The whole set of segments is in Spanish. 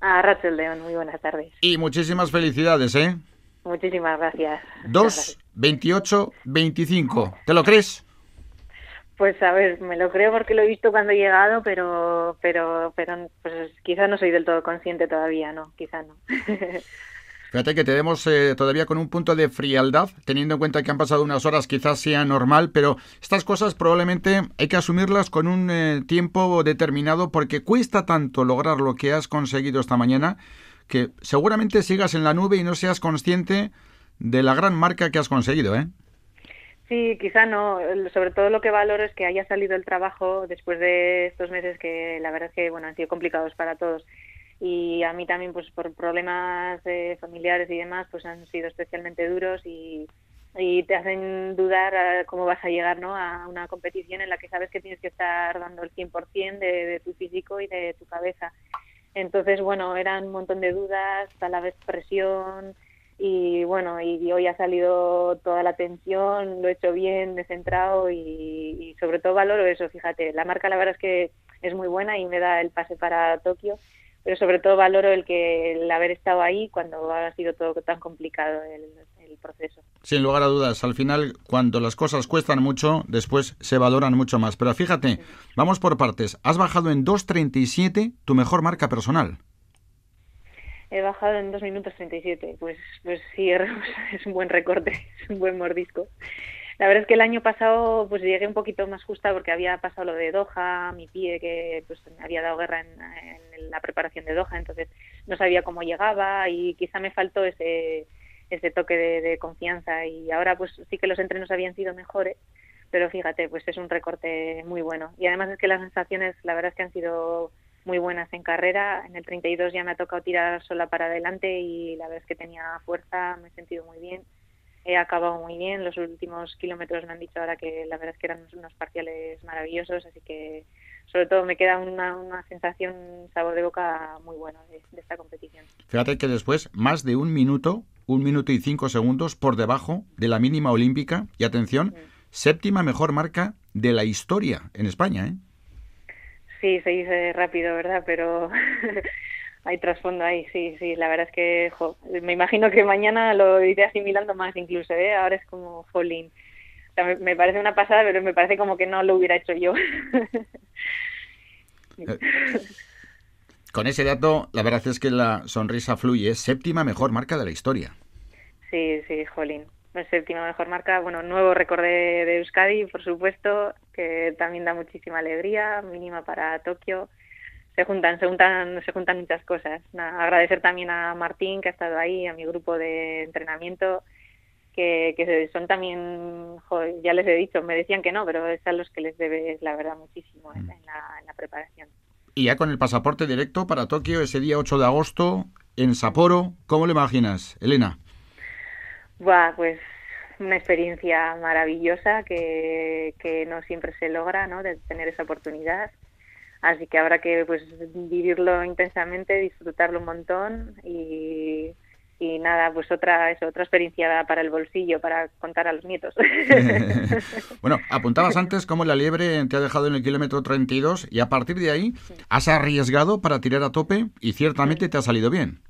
A Rachel León, muy buenas tardes. Y muchísimas felicidades, ¿eh? Muchísimas gracias. 2, 28, 25. ¿Te lo crees? Pues a ver, me lo creo porque lo he visto cuando he llegado, pero pero pero pues quizás no soy del todo consciente todavía, no, quizás no. Fíjate que tenemos eh, todavía con un punto de frialdad, teniendo en cuenta que han pasado unas horas, quizás sea normal, pero estas cosas probablemente hay que asumirlas con un eh, tiempo determinado porque cuesta tanto lograr lo que has conseguido esta mañana que seguramente sigas en la nube y no seas consciente de la gran marca que has conseguido, ¿eh? Sí, quizá no. Sobre todo lo que valoro es que haya salido el trabajo después de estos meses que la verdad es que bueno han sido complicados para todos y a mí también pues por problemas eh, familiares y demás pues han sido especialmente duros y, te hacen dudar a cómo vas a llegar ¿no? a una competición en la que sabes que tienes que estar dando el 100% de, de tu físico y de tu cabeza. Entonces, bueno, eran un montón de dudas, a la vez presión y bueno, y hoy ha salido toda la tensión, lo he hecho bien, descentrado y, y sobre todo valoro eso, fíjate, la marca la verdad es que es muy buena y me da el pase para Tokio pero sobre todo valoro el que el haber estado ahí cuando ha sido todo tan complicado el, el, proceso. Sin lugar a dudas, al final cuando las cosas cuestan mucho, después se valoran mucho más. Pero fíjate, vamos por partes. Has bajado en 2.37 tu mejor marca personal. He bajado en 2 minutos 37. Pues, pues sí, es un buen recorte, es un buen mordisco. La verdad es que el año pasado pues llegué un poquito más justa porque había pasado lo de Doha, mi pie que pues me había dado guerra en, la preparación de Doha, entonces no sabía cómo llegaba y quizá me faltó ese ese toque de, de confianza y ahora pues sí que los entrenos habían sido mejores, pero fíjate, pues es un recorte muy bueno y además es que las sensaciones la verdad es que han sido muy buenas en carrera. En el 32 ya me ha tocado tirar sola para adelante y la verdad es que tenía fuerza, me he sentido muy bien he acabado muy bien. Los últimos kilómetros me han dicho ahora que la verdad es que eran unos parciales maravillosos, así que sobre todo me queda una, una sensación, sabor de boca muy bueno de, de, esta competición. Fíjate que después más de un minuto, un minuto y cinco segundos por debajo de la mínima olímpica y atención, séptima mejor marca de la historia en España, ¿eh? Sí, se dice rápido, ¿verdad? Pero hay trasfondo ahí, sí, sí, la verdad es que jo, me imagino que mañana lo iré asimilando más incluso, ¿eh? ahora es como jolín. O sea, me, me, parece una pasada, pero me parece como que no lo hubiera hecho yo. Con ese dato, la verdad es que la sonrisa fluye, séptima mejor marca de la historia. Sí, sí, jolín. Séptima mejor marca, bueno, nuevo récord de, de Euskadi, por supuesto, que también da muchísima alegría, mínima para Tokio se juntan, se juntan, se juntan muchas cosas. Nada, agradecer también a Martín que ha estado ahí, a mi grupo de entrenamiento, que, que son también, ya les he dicho, me decían que no, pero es a los que les debes, la verdad, muchísimo en, en, la, en la preparación. Y ya con el pasaporte directo para Tokio ese día 8 de agosto en Sapporo, ¿cómo lo imaginas, Elena? Buah, pues una experiencia maravillosa que, que no siempre se logra, ¿no? De tener esa oportunidad así que habrá que pues vivirlo intensamente, disfrutarlo un montón y, y nada, pues otra es otra experiencia para el bolsillo, para contar a los nietos. bueno, apuntabas antes cómo la liebre te ha dejado en el kilómetro 32 y a partir de ahí has arriesgado para tirar a tope y ciertamente te ha salido bien.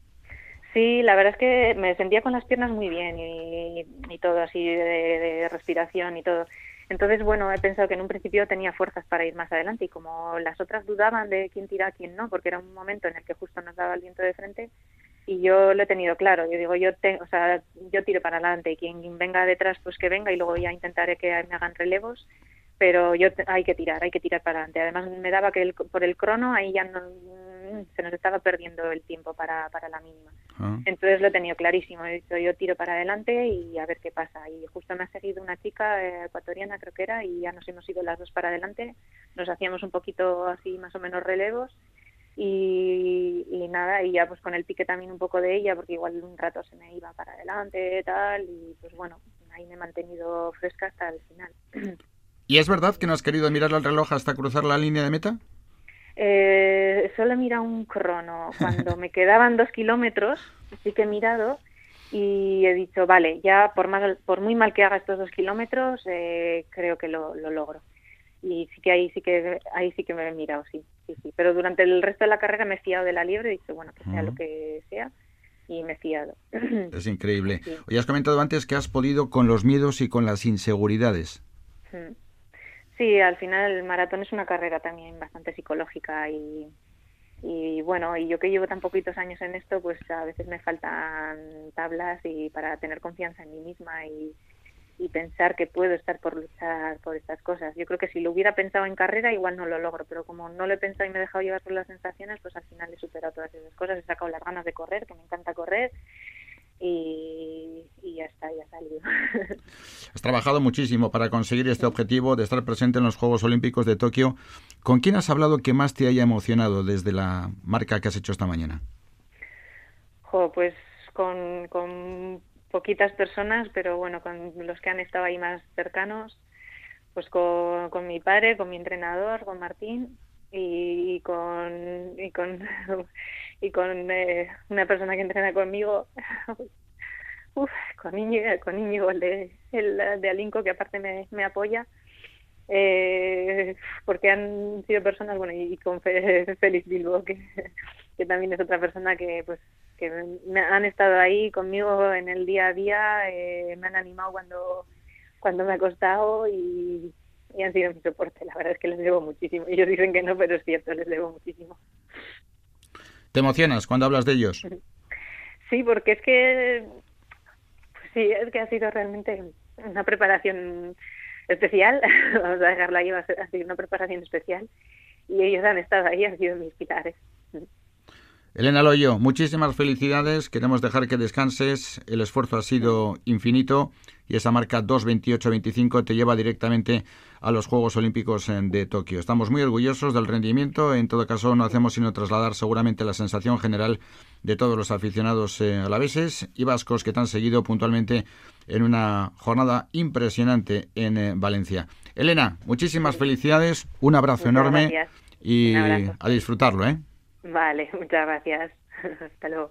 Sí, la verdad es que me sentía con las piernas muy bien y, y todo así de, de respiración y todo. Entonces, bueno, he pensado que en un principio tenía fuerzas para ir más adelante y como las otras dudaban de quién tira, quién no, porque era un momento en el que justo nos daba el viento de frente y yo lo he tenido claro. Yo digo, yo te, o sea, yo tiro para adelante y quien venga detrás, pues que venga y luego ya intentaré que me hagan relevos, pero yo hay que tirar, hay que tirar para adelante. Además, me daba que el, por el crono ahí ya no, se nos estaba perdiendo el tiempo para, para la mínima. Ah. Entonces lo he tenido clarísimo. He dicho, yo tiro para adelante y a ver qué pasa. Y justo me ha seguido una chica eh, ecuatoriana, creo que era, y ya nos hemos ido las dos para adelante. Nos hacíamos un poquito así, más o menos relevos. Y, y, nada, y ya pues con el pique también un poco de ella, porque igual un rato se me iba para adelante, tal, y pues bueno, ahí me he mantenido fresca hasta el final. ¿Y es verdad que no has querido mirar el reloj hasta cruzar la línea de meta? Eh, solo he mirado un crono. Cuando me quedaban dos kilómetros, sí que he mirado y he dicho, vale, ya por, más, por muy mal que haga estos dos kilómetros, eh, creo que lo, lo, logro. Y sí que ahí sí que ahí sí que me he mirado, sí. sí, sí. Pero durante el resto de la carrera me he fiado de la liebre y he dicho, bueno, que sea lo que sea, y me he fiado. Es increíble. Hoy has comentado antes que has podido con los miedos y con las inseguridades. Sí, al final el maratón es una carrera también bastante psicológica y, y bueno, y yo que llevo tan poquitos años en esto, pues a veces me faltan tablas y para tener confianza en mí misma y, y pensar que puedo estar por luchar por estas cosas. Yo creo que si lo hubiera pensado en carrera igual no lo logro, pero como no lo he pensado y me he dejado llevar por las sensaciones, pues al final he superado todas esas cosas, he sacado las ganas de correr, que me encanta correr y, ya está, ya salido. Has trabajado muchísimo para conseguir este objetivo de estar presente en los Juegos Olímpicos de Tokio. ¿Con quién has hablado que más te haya emocionado desde la marca que has hecho esta mañana? pues con, con poquitas personas, pero bueno, con los que han estado ahí más cercanos, pues con, con mi padre, con mi entrenador, con Martín y, con y con y con eh, una persona que entrena conmigo Uf, con Íñigo, con Íñigo el de, el de Alinco que aparte me, me apoya eh, porque han sido personas bueno y, con Félix Bilbo que, que también es otra persona que pues que me han estado ahí conmigo en el día a día, eh, me han animado cuando, cuando me ha costado y, han sido mi soporte. La verdad es que les debo muchísimo. Ellos dicen que no, pero es cierto, les debo muchísimo. ¿Te emocionas cuando hablas de ellos? Sí, porque es que, pues sí, es que ha sido realmente una preparación especial. Vamos a dejarla ahí, ha sido una preparación especial. Y ellos han estado ahí, han sido mis pilares. Elena Loyo, muchísimas felicidades. Queremos dejar que descanses. El esfuerzo ha sido infinito y esa marca 2.28.25 te lleva directamente a los Juegos Olímpicos de Tokio. Estamos muy orgullosos del rendimiento. En todo caso, no hacemos sino trasladar seguramente la sensación general de todos los aficionados eh, alaveses y vascos que te han seguido puntualmente en una jornada impresionante en eh, Valencia. Elena, muchísimas felicidades, un abrazo enorme y a disfrutarlo, ¿eh? Vale, muchas gracias. Hasta luego.